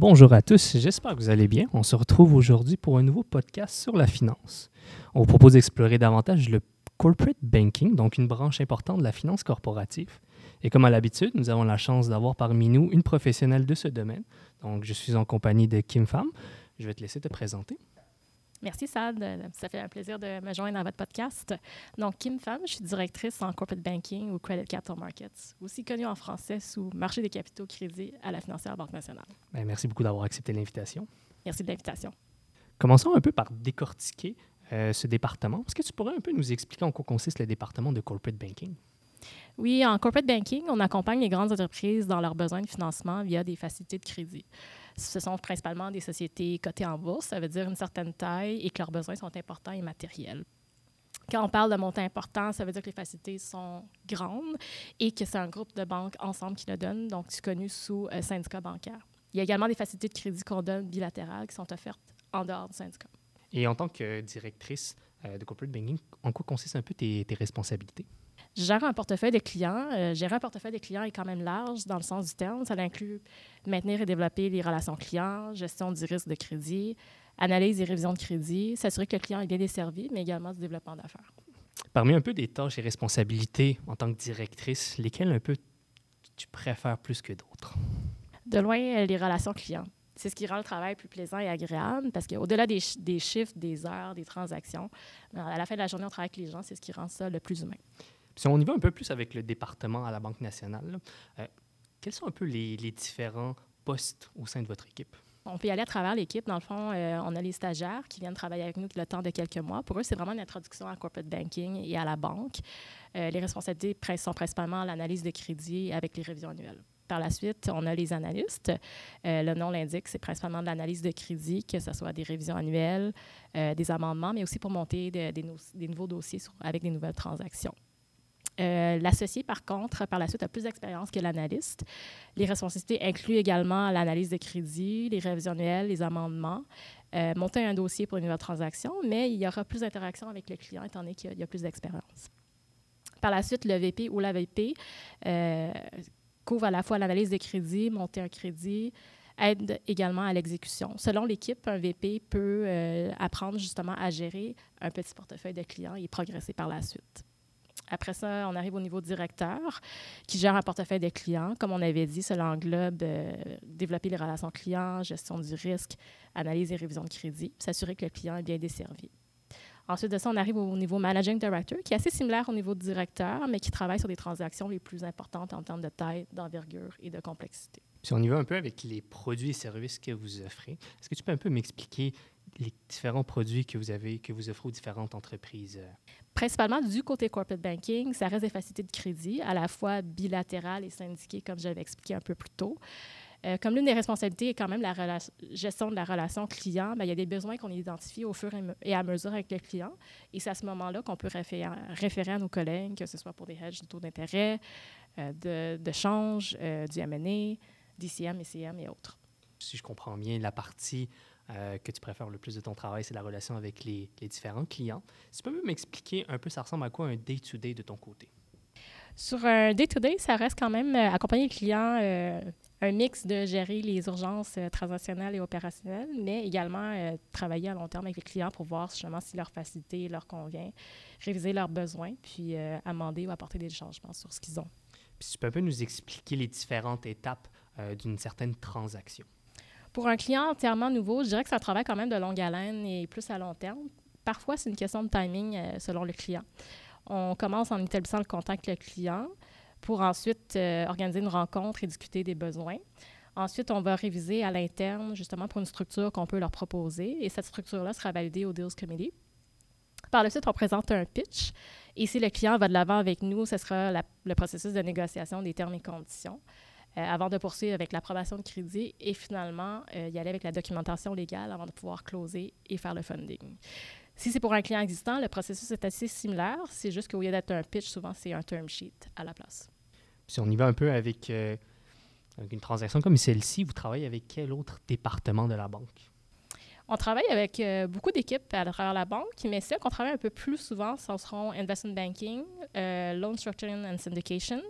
Bonjour à tous, j'espère que vous allez bien. On se retrouve aujourd'hui pour un nouveau podcast sur la finance. On propose d'explorer davantage le corporate banking, donc une branche importante de la finance corporative. Et comme à l'habitude, nous avons la chance d'avoir parmi nous une professionnelle de ce domaine. Donc, je suis en compagnie de Kim Pham. Je vais te laisser te présenter. Merci, Sad. Ça fait un plaisir de me joindre dans votre podcast. Donc, Kim Pham, je suis directrice en corporate banking ou credit capital markets, aussi connue en français sous marché des capitaux crédits à la financière Banque nationale. Bien, merci beaucoup d'avoir accepté l'invitation. Merci de l'invitation. Commençons un peu par décortiquer euh, ce département. Est-ce que tu pourrais un peu nous expliquer en quoi consiste le département de corporate banking? Oui, en corporate banking, on accompagne les grandes entreprises dans leurs besoins de financement via des facilités de crédit. Ce sont principalement des sociétés cotées en bourse, ça veut dire une certaine taille et que leurs besoins sont importants et matériels. Quand on parle de montant important, ça veut dire que les facilités sont grandes et que c'est un groupe de banques ensemble qui le donne, donc c'est connu sous euh, syndicat bancaire. Il y a également des facilités de crédit qu'on donne bilatérales qui sont offertes en dehors du syndicat. Et en tant que directrice euh, de corporate banking, en quoi consistent un peu tes responsabilités? Gérer un portefeuille de clients. Euh, gérer un portefeuille de clients est quand même large dans le sens du terme. Ça inclut maintenir et développer les relations clients, gestion du risque de crédit, analyse et révision de crédit, s'assurer que le client est bien desservi, mais également du développement d'affaires. Parmi un peu des tâches et responsabilités en tant que directrice, lesquelles un peu tu préfères plus que d'autres? De loin, euh, les relations clients. C'est ce qui rend le travail plus plaisant et agréable parce qu'au-delà des, des, chiffres, des heures, des transactions, à la fin de la journée, on travaille avec les gens, c'est ce qui rend ça le plus humain. Si on y va un peu plus avec le département à la Banque nationale, euh, quels sont un peu les, différents postes au sein de votre équipe? On peut y aller à travers l'équipe. Dans le fond, euh, on a les stagiaires qui viennent travailler avec nous le temps de quelques mois. Pour eux, c'est vraiment une introduction à corporate banking et à la banque. Euh, les responsabilités sont principalement l'analyse de crédit avec les révisions annuelles. Par la suite, on a les analystes. le nom l'indique, c'est principalement de l'analyse de crédit, que ce soit des révisions annuelles, des amendements, mais aussi pour monter des, nouveaux dossiers avec des nouvelles transactions. Euh, l'associé, par contre, par la suite, a plus d'expérience que l'analyste. Les responsabilités incluent également l'analyse de crédit, les révisions annuelles, les amendements, euh, monter un dossier pour une nouvelle transaction, mais il y aura plus d'interaction avec le client étant donné qu'il y, a plus d'expérience. Par la suite, le VP ou la VP euh, couvre à la fois l'analyse de crédit, monter un crédit, aide également à l'exécution. Selon l'équipe, un VP peut apprendre justement à gérer un petit portefeuille de clients et progresser par la suite. Après ça, on arrive au niveau directeur qui gère un portefeuille de clients. Comme on avait dit, cela englobe euh, développer les relations clients, gestion du risque, analyse et révision de crédit, s'assurer que le client est bien desservi. Ensuite de ça, on arrive au niveau managing director, qui est assez similaire au niveau directeur, mais qui travaille sur des transactions les plus importantes en termes de taille, d'envergure et de complexité. Si on y va un peu avec les produits et services que vous offrez, est-ce que tu peux un peu m'expliquer les différents produits que vous avez, que vous offrez aux différentes entreprises? Principalement du côté corporate banking, ça reste des facilités de crédit, à la fois bilatérales et syndiquées, comme j'avais expliqué un peu plus tôt. Euh, comme l'une des responsabilités est quand même la gestion de la relation client, bien, il y a des besoins qu'on identifie au fur et à mesure avec le client. Et c'est à ce moment-là qu'on peut référer, à nos collègues, que ce soit pour des hedges de taux d'intérêt, euh, de, de, change, euh, du M&A, DCM, ECM et autres. Si je comprends bien, la partie euh, que tu préfères le plus de ton travail, c'est la relation avec les, différents clients. Si tu peux m'expliquer un peu, ça ressemble à quoi un day-to-day de ton côté? Sur un day-to-day, ça reste quand même euh, accompagner le client, euh, un mix de gérer les urgences transactionnelles et opérationnelles, mais également travailler à long terme avec les clients pour voir justement si leur facilité leur convient, réviser leurs besoins, puis amender ou apporter des changements sur ce qu'ils ont. Puis tu peux un peu nous expliquer les différentes étapes d'une certaine transaction? Pour un client entièrement nouveau, je dirais que ça travaille quand même de longue haleine et plus à long terme. Parfois, c'est une question de timing euh, selon le client. On commence en établissant le contact avec le client pour ensuite euh, organiser une rencontre et discuter des besoins. Ensuite, on va réviser à l'interne, justement, pour une structure qu'on peut leur proposer. Et cette structure-là sera validée au Deals Committee. Par la suite, on présente un pitch. Et si le client va de l'avant avec nous, ce sera le processus de négociation des termes et conditions. Euh, avant de poursuivre avec l'approbation de crédit et finalement euh, y aller avec la documentation légale avant de pouvoir closer et faire le funding. Si c'est pour un client existant, le processus est assez similaire. C'est juste qu'au lieu d'être un pitch, souvent c'est un term sheet à la place. Si on y va un peu avec, euh, avec une transaction comme celle-ci, vous travaillez avec quel autre département de la banque? On travaille avec beaucoup d'équipes à travers la banque, mais ceux qu'on travaille un peu plus souvent, ce seront investment banking, loan structuring and syndication,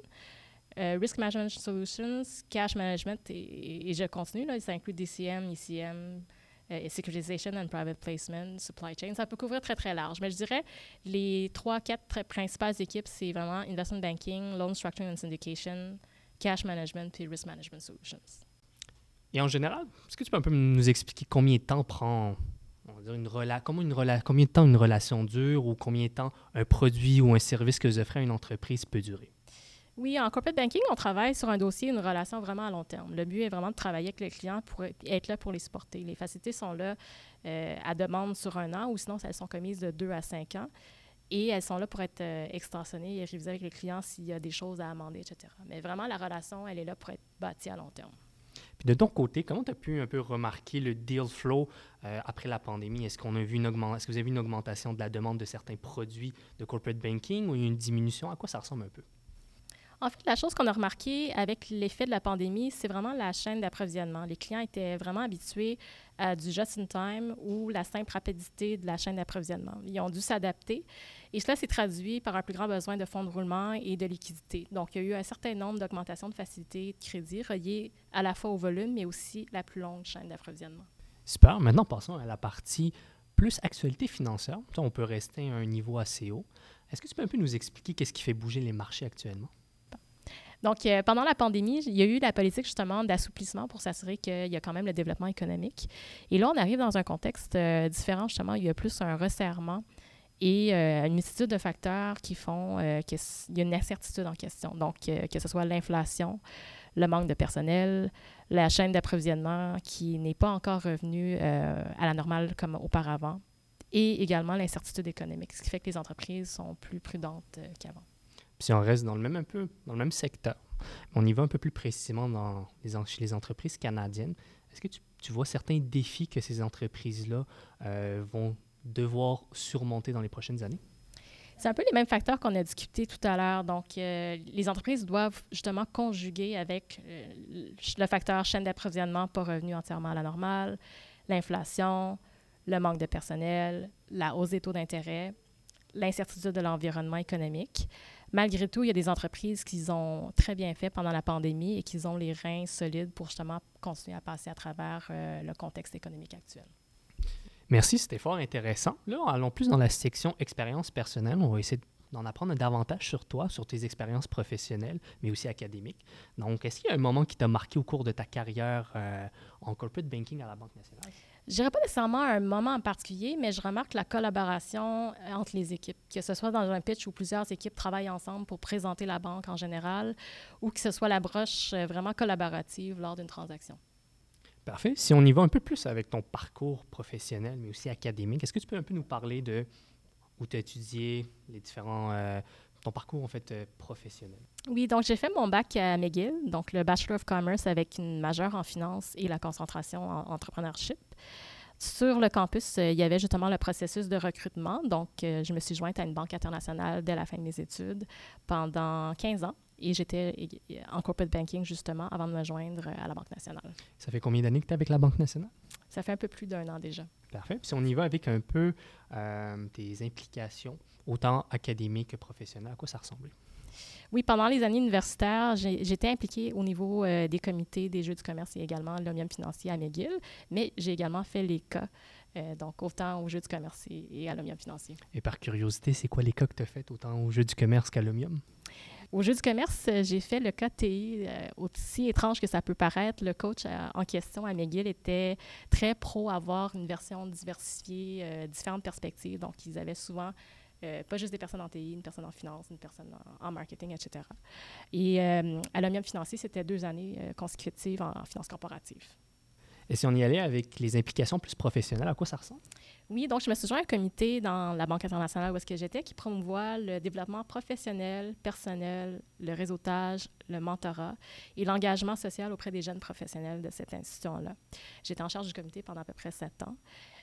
euh, Risk Management Solutions, Cash Management, et, je continue, là, ça inclut DCM, ECM, euh, Securitization and Private Placement, Supply Chain. Ça peut couvrir très, très large. Mais je dirais les trois, quatre principales équipes, c'est vraiment Investment Banking, Loan Structuring and Syndication, Cash Management, puis Risk Management Solutions. Et en général, est-ce que tu peux un peu nous expliquer combien de temps prend on va dire une comment une rela combien de temps une relation dure ou combien de temps un produit ou un service que vous offrez à une entreprise peut durer? Oui, en corporate banking, on travaille sur un dossier, une relation vraiment à long terme. Le but est vraiment de travailler avec le client pour être là pour les supporter. Les facilités sont là euh, à demande sur un an ou sinon, elles sont commises de deux à cinq ans. Et elles sont là pour être euh, extensionnées et révisées avec le client s'il y a des choses à amender, etc. Mais vraiment, la relation, elle est là pour être bâtie à long terme. Puis de ton côté, comment tu as pu un peu remarquer le deal flow euh, après la pandémie? Est-ce qu'on a vu une est-ce que vous avez vu une augmentation de la demande de certains produits de corporate banking ou une diminution? À quoi ça ressemble un peu? En fait, la chose qu'on a remarqué avec l'effet de la pandémie, c'est vraiment la chaîne d'approvisionnement. Les clients étaient vraiment habitués à du just-in-time ou la simple rapidité de la chaîne d'approvisionnement. Ils ont dû s'adapter et cela s'est traduit par un plus grand besoin de fonds de roulement et de liquidité. Donc, il y a eu un certain nombre d'augmentations de facilité de crédit reliées à la fois au volume, mais aussi la plus longue chaîne d'approvisionnement. Super. Maintenant, passons à la partie plus actualité financière. On peut rester à un niveau assez haut. Est-ce que tu peux un peu nous expliquer qu'est-ce qui fait bouger les marchés actuellement? Donc, euh, pendant la pandémie, il y a eu la politique justement d'assouplissement pour s'assurer qu'il y a quand même le développement économique. Et là, on arrive dans un contexte euh, différent, justement. Il y a plus un resserrement et euh, une multitude de facteurs qui font qu'il y a une incertitude en question. Donc, que ce soit l'inflation, le manque de personnel, la chaîne d'approvisionnement qui n'est pas encore revenue à la normale comme auparavant, et également l'incertitude économique, ce qui fait que les entreprises sont plus prudentes qu'avant si on reste dans le même un peu dans le même secteur, on y va un peu plus précisément dans les, chez les entreprises canadiennes. Est-ce que tu, vois certains défis que ces entreprises-là euh, vont devoir surmonter dans les prochaines années? C'est un peu les mêmes facteurs qu'on a discutés tout à l'heure. Donc, euh, les entreprises doivent justement conjuguer avec euh, le facteur chaîne d'approvisionnement pas revenu entièrement à la normale, l'inflation, le manque de personnel, la hausse des taux d'intérêt, l'incertitude de l'environnement économique malgré tout, il y a des entreprises qui ont très bien fait pendant la pandémie et qui ont les reins solides pour justement continuer à passer à travers euh, le contexte économique actuel. Merci, c'était fort intéressant. Là, allons plus dans la section expérience personnelle. On va essayer d'en apprendre davantage sur toi, sur tes expériences professionnelles, mais aussi académiques. Donc, est-ce qu'il y a un moment qui t'a marqué au cours de ta carrière euh, en corporate banking à la Banque nationale? Je dirais pas nécessairement un moment en particulier, mais je remarque la collaboration euh, entre les équipes, que ce soit dans un pitch où plusieurs équipes travaillent ensemble pour présenter la banque en général, ou que ce soit la broche euh, vraiment collaborative lors d'une transaction. Parfait. Si on y va un peu plus avec ton parcours professionnel, mais aussi académique, est-ce que tu peux un peu nous parler de où tu as étudié les différents euh, ton parcours en fait professionnel? Oui, donc j'ai fait mon bac à McGill, donc le Bachelor of Commerce avec une majeure en finance et la concentration en entrepreneurship. Sur le campus, euh, il y avait justement le processus de recrutement. Donc, euh, je me suis jointe à une banque internationale dès la fin de mes études pendant 15 ans. Et j'étais en corporate banking justement avant de me joindre à la Banque nationale. Ça fait combien d'années que tu es avec la Banque nationale? Ça fait un peu plus d'un an déjà. Parfait. Puis si on y va avec un peu euh, tes implications, autant académiques que professionnelles, à quoi ça ressemblait? Oui, pendant les années universitaires, j'étais impliquée au niveau euh, des comités des jeux du commerce et également l'Omium financier à McGill, mais j'ai également fait les cas, euh, donc autant aux jeux du commerce et, à l'Omium financier. Et par curiosité, c'est quoi les cas que tu as fait autant aux jeux du commerce qu'à l'Omium? Au jeu du commerce, euh, j'ai fait le cas TI. aussi étrange que ça peut paraître, le coach en question à McGill était très pro avoir une version diversifiée, différentes perspectives. Donc, ils avaient souvent euh, pas juste des personnes en TI, une personne en finance, une personne en, marketing, etc. Et euh, à l'OMIUM financier, c'était deux années euh, consécutives en, finance corporative. Et si on y allait avec les implications plus professionnelles, à quoi ça ressemble? Oui, donc je me suis joint à un comité dans la Banque internationale où est-ce que j'étais qui promouvoit le développement professionnel, personnel, le réseautage, le mentorat et l'engagement social auprès des jeunes professionnels de cette institution-là. J'étais en charge du comité pendant à peu près sept ans.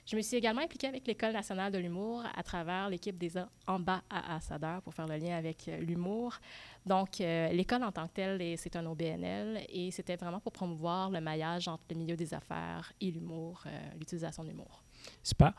Je me suis également impliquée avec l'École nationale de l'humour à travers l'équipe des ambassadeurs pour faire le lien avec euh, l'humour. Donc, euh, l'école en tant que telle, c'est un OBNL et c'était vraiment pour promouvoir le maillage entre le milieu des affaires et l'humour, euh, l'utilisation de l'humour. Super.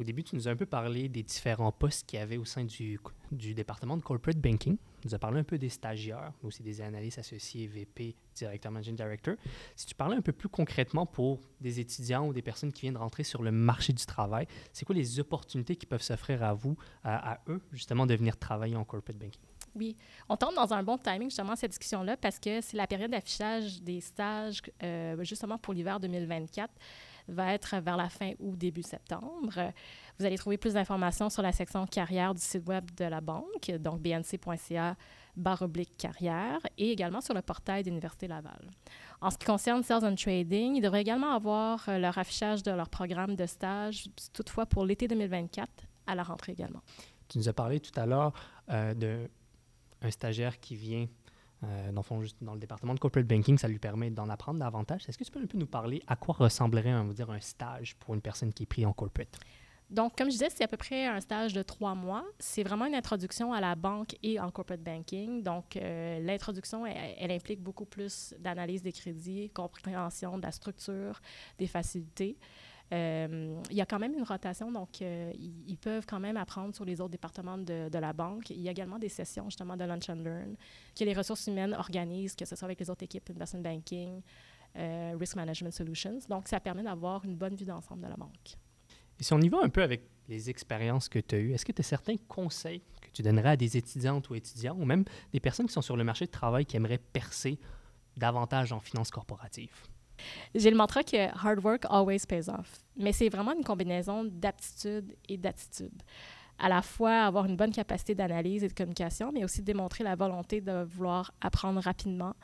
Au début, tu nous as un peu parlé des différents postes qu'il y avait au sein du, du département de corporate banking. nous as parlé un peu des stagiaires, mais aussi des analystes associés, VP, Director Managing Director. Si tu parlais un peu plus concrètement pour des étudiants ou des personnes qui viennent rentrer sur le marché du travail, c'est quoi les opportunités qui peuvent s'offrir à vous, à, à eux, justement, de venir travailler en corporate banking? Oui, on tombe dans un bon timing justement cette discussion-là parce que c'est la période d'affichage des stages euh, justement pour l'hiver 2024 va être vers la fin ou début septembre. Vous allez trouver plus d'informations sur la section carrière du site web de la banque, donc bnc.ca oblique carrière, et également sur le portail d'Université Laval. En ce qui concerne Sales and Trading, ils devraient également avoir euh, leur affichage de leur programme de stage, toutefois pour l'été 2024, à la rentrée également. Tu nous as parlé tout à l'heure euh, de un stagiaire qui vient euh, dans, le département de corporate banking, ça lui permet d'en apprendre davantage. Est-ce que tu peux nous parler à quoi ressemblerait on va dire, un stage pour une personne qui est prise en corporate? Donc, comme je disais, c'est à peu près un stage de trois mois. C'est vraiment une introduction à la banque et en corporate banking. Donc, euh, l'introduction, elle, implique beaucoup plus d'analyse des crédits, compréhension de la structure, des facilités. Euh, il y a quand même une rotation, donc euh, ils, peuvent quand même apprendre sur les autres départements de, la banque. Il y a également des sessions justement de lunch and learn que les ressources humaines organisent, que ce soit avec les autres équipes investment banking, euh, risk management solutions. Donc ça permet d'avoir une bonne vue d'ensemble de la banque. Et si on y va un peu avec les expériences que tu as eues, est-ce que tu as certains conseils que tu donnerais à des étudiantes ou étudiants, ou même des personnes qui sont sur le marché de travail qui aimeraient percer davantage en finance corporative? J'ai le mantra que hard work always pays off. Mais c'est vraiment une combinaison d'aptitude et d'attitude. À la fois avoir une bonne capacité d'analyse et de communication, mais aussi démontrer la volonté de vouloir apprendre rapidement,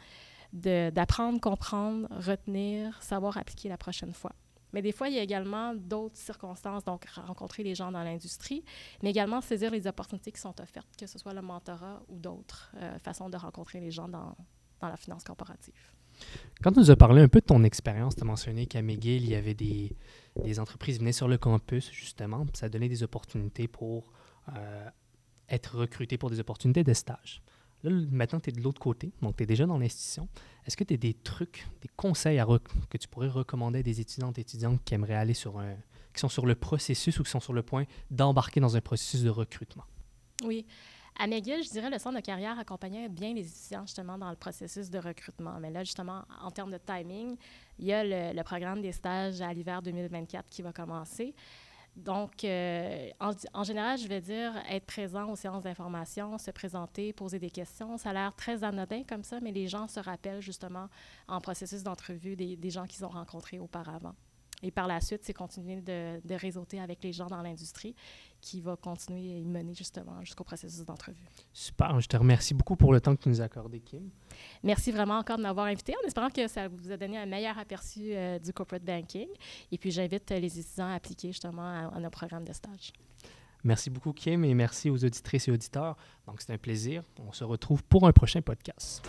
d'apprendre, comprendre, retenir, savoir appliquer la prochaine fois. Mais des fois, il y a également d'autres circonstances, donc rencontrer les gens dans l'industrie, mais également saisir les opportunités qui sont offertes, que ce soit le mentorat ou d'autres euh, façons de rencontrer les gens dans, dans la finance corporative. Quand tu nous as parlé un peu de ton expérience, tu as mentionné qu'à McGill, il y avait des, des, entreprises qui venaient sur le campus, justement, puis ça donnait des opportunités pour euh, être recruté pour des opportunités de stage. Là, maintenant, tu es de l'autre côté, donc tu es déjà dans l'institution. Est-ce que tu as des trucs, des conseils à que tu pourrais recommander à des étudiantes et étudiants qui aller sur un. qui sont sur le processus ou qui sont sur le point d'embarquer dans un processus de recrutement? Oui. À McGill, je dirais le centre de carrière accompagnait bien les étudiants justement dans le processus de recrutement. Mais là, justement, en termes de timing, il y a le, programme des stages à l'hiver 2024 qui va commencer. Donc, euh, en, en, général, je vais dire être présent aux séances d'information, se présenter, poser des questions. Ça a l'air très anodin comme ça, mais les gens se rappellent justement en processus d'entrevue des, des gens qu'ils ont rencontrés auparavant. Et par la suite, c'est continuer de, de, réseauter avec les gens dans l'industrie qui va continuer à y mener justement jusqu'au processus d'entrevue. Super. Je te remercie beaucoup pour le temps que tu nous as accordé, Kim. Merci vraiment encore de m'avoir invité en espérant que ça vous a donné un meilleur aperçu euh, du corporate banking. Et puis, j'invite les étudiants à appliquer justement à, à nos programmes de stage. Merci beaucoup, Kim, et merci aux auditrices et auditeurs. Donc, c'est un plaisir. On se retrouve pour un prochain podcast.